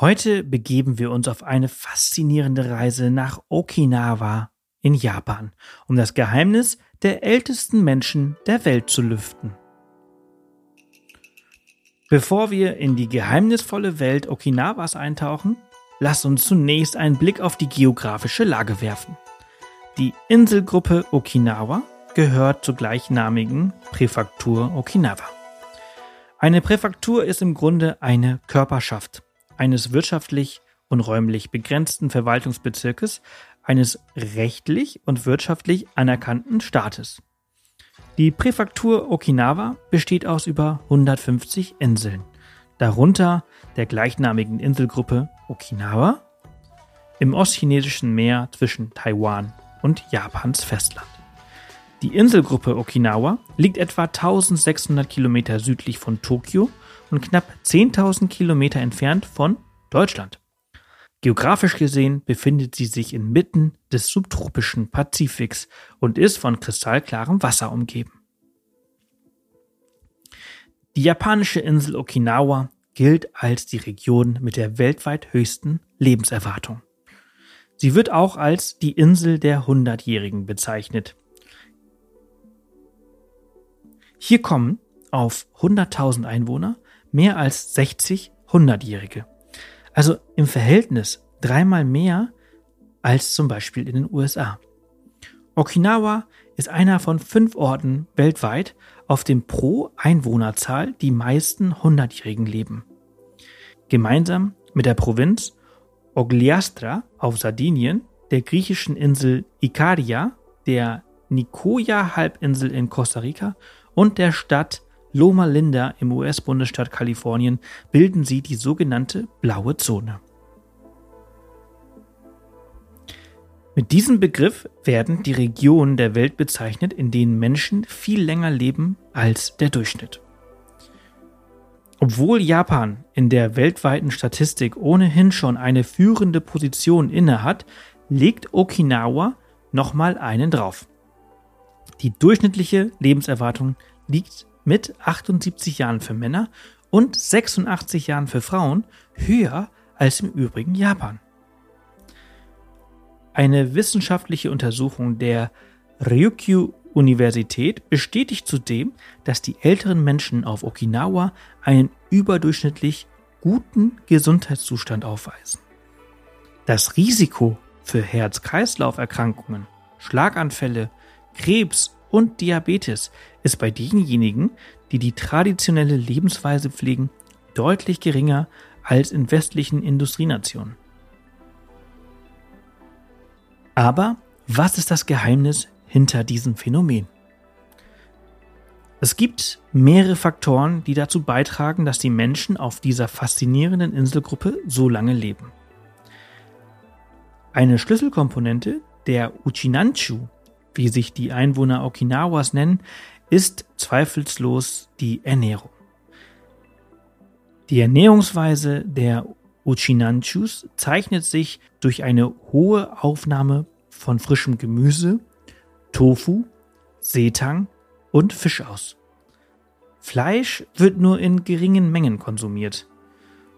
Heute begeben wir uns auf eine faszinierende Reise nach Okinawa in Japan, um das Geheimnis der ältesten Menschen der Welt zu lüften. Bevor wir in die geheimnisvolle Welt Okinawas eintauchen, lasst uns zunächst einen Blick auf die geografische Lage werfen. Die Inselgruppe Okinawa gehört zur gleichnamigen Präfektur Okinawa. Eine Präfektur ist im Grunde eine Körperschaft eines wirtschaftlich und räumlich begrenzten Verwaltungsbezirkes eines rechtlich und wirtschaftlich anerkannten Staates. Die Präfektur Okinawa besteht aus über 150 Inseln, darunter der gleichnamigen Inselgruppe Okinawa im ostchinesischen Meer zwischen Taiwan und Japans Festland. Die Inselgruppe Okinawa liegt etwa 1600 Kilometer südlich von Tokio und knapp 10.000 Kilometer entfernt von Deutschland. Geografisch gesehen befindet sie sich inmitten des subtropischen Pazifiks und ist von kristallklarem Wasser umgeben. Die japanische Insel Okinawa gilt als die Region mit der weltweit höchsten Lebenserwartung. Sie wird auch als die Insel der Hundertjährigen bezeichnet. Hier kommen auf 100.000 Einwohner mehr als 60 Hundertjährige. Also im Verhältnis dreimal mehr als zum Beispiel in den USA. Okinawa ist einer von fünf Orten weltweit, auf dem pro Einwohnerzahl die meisten Hundertjährigen leben. Gemeinsam mit der Provinz Ogliastra auf Sardinien, der griechischen Insel Ikaria, der Nicoya-Halbinsel in Costa Rica und der Stadt Loma Linda im US-Bundesstaat Kalifornien bilden sie die sogenannte blaue Zone. Mit diesem Begriff werden die Regionen der Welt bezeichnet, in denen Menschen viel länger leben als der Durchschnitt. Obwohl Japan in der weltweiten Statistik ohnehin schon eine führende Position innehat, legt Okinawa nochmal einen drauf. Die durchschnittliche Lebenserwartung liegt mit 78 Jahren für Männer und 86 Jahren für Frauen höher als im übrigen Japan. Eine wissenschaftliche Untersuchung der Ryukyu Universität bestätigt zudem, dass die älteren Menschen auf Okinawa einen überdurchschnittlich guten Gesundheitszustand aufweisen. Das Risiko für Herz-Kreislauf-Erkrankungen, Schlaganfälle, Krebs und Diabetes ist bei denjenigen, die die traditionelle Lebensweise pflegen, deutlich geringer als in westlichen Industrienationen. Aber was ist das Geheimnis hinter diesem Phänomen? Es gibt mehrere Faktoren, die dazu beitragen, dass die Menschen auf dieser faszinierenden Inselgruppe so lange leben. Eine Schlüsselkomponente der Uchinanchu wie sich die Einwohner Okinawas nennen, ist zweifellos die Ernährung. Die Ernährungsweise der Uchinanchus zeichnet sich durch eine hohe Aufnahme von frischem Gemüse, Tofu, Seetang und Fisch aus. Fleisch wird nur in geringen Mengen konsumiert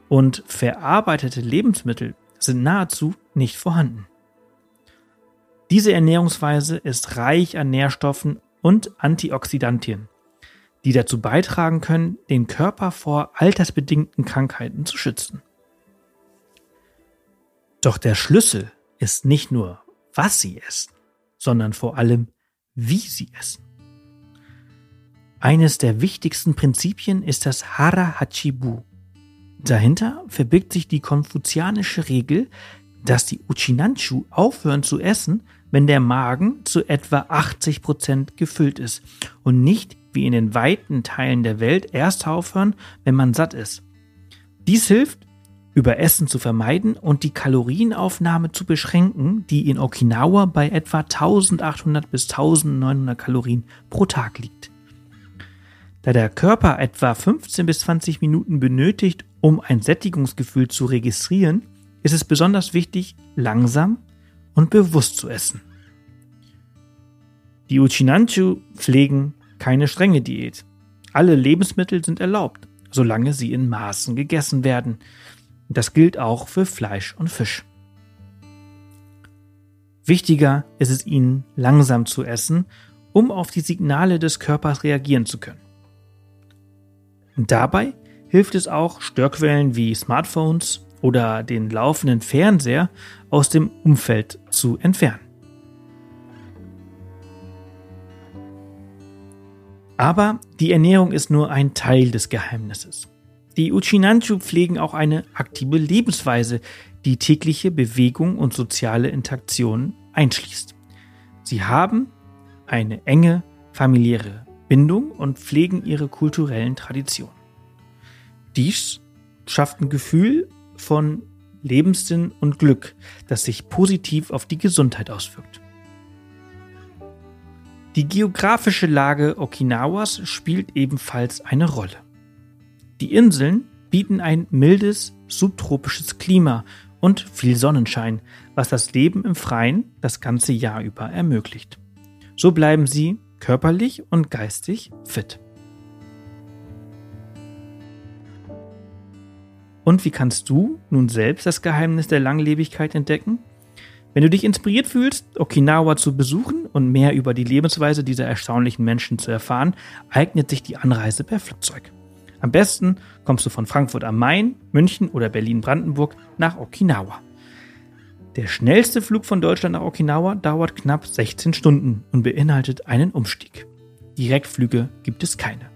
und verarbeitete Lebensmittel sind nahezu nicht vorhanden. Diese Ernährungsweise ist reich an Nährstoffen und Antioxidantien, die dazu beitragen können, den Körper vor altersbedingten Krankheiten zu schützen. Doch der Schlüssel ist nicht nur, was sie essen, sondern vor allem, wie sie essen. Eines der wichtigsten Prinzipien ist das Hara Hachibu. Dahinter verbirgt sich die konfuzianische Regel, dass die Uchinanchu aufhören zu essen, wenn der Magen zu etwa 80 Prozent gefüllt ist und nicht wie in den weiten Teilen der Welt erst aufhören, wenn man satt ist. Dies hilft, Überessen zu vermeiden und die Kalorienaufnahme zu beschränken, die in Okinawa bei etwa 1800 bis 1900 Kalorien pro Tag liegt. Da der Körper etwa 15 bis 20 Minuten benötigt, um ein Sättigungsgefühl zu registrieren, ist es besonders wichtig, langsam und bewusst zu essen. Die Uchinanchu pflegen keine strenge Diät. Alle Lebensmittel sind erlaubt, solange sie in Maßen gegessen werden. Das gilt auch für Fleisch und Fisch. Wichtiger ist es ihnen, langsam zu essen, um auf die Signale des Körpers reagieren zu können. Dabei hilft es auch, Störquellen wie Smartphones oder den laufenden Fernseher aus dem Umfeld zu entfernen. Aber die Ernährung ist nur ein Teil des Geheimnisses. Die Uchinanchu pflegen auch eine aktive Lebensweise, die tägliche Bewegung und soziale Interaktion einschließt. Sie haben eine enge familiäre Bindung und pflegen ihre kulturellen Traditionen. Dies schafft ein Gefühl von Lebenssinn und Glück, das sich positiv auf die Gesundheit auswirkt. Die geografische Lage Okinawas spielt ebenfalls eine Rolle. Die Inseln bieten ein mildes, subtropisches Klima und viel Sonnenschein, was das Leben im Freien das ganze Jahr über ermöglicht. So bleiben sie körperlich und geistig fit. Und wie kannst du nun selbst das Geheimnis der Langlebigkeit entdecken? Wenn du dich inspiriert fühlst, Okinawa zu besuchen und mehr über die Lebensweise dieser erstaunlichen Menschen zu erfahren, eignet sich die Anreise per Flugzeug. Am besten kommst du von Frankfurt am Main, München oder Berlin-Brandenburg nach Okinawa. Der schnellste Flug von Deutschland nach Okinawa dauert knapp 16 Stunden und beinhaltet einen Umstieg. Direktflüge gibt es keine.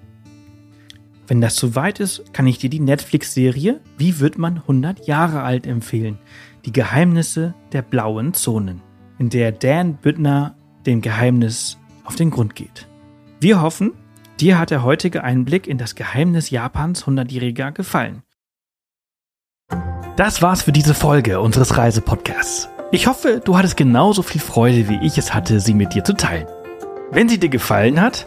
Wenn das zu weit ist, kann ich dir die Netflix-Serie Wie wird man 100 Jahre alt empfehlen? Die Geheimnisse der blauen Zonen, in der Dan Büttner dem Geheimnis auf den Grund geht. Wir hoffen, Dir hat der heutige Einblick in das Geheimnis Japans 100-Jähriger gefallen. Das war's für diese Folge unseres Reisepodcasts. Ich hoffe, du hattest genauso viel Freude, wie ich es hatte, sie mit dir zu teilen. Wenn sie dir gefallen hat,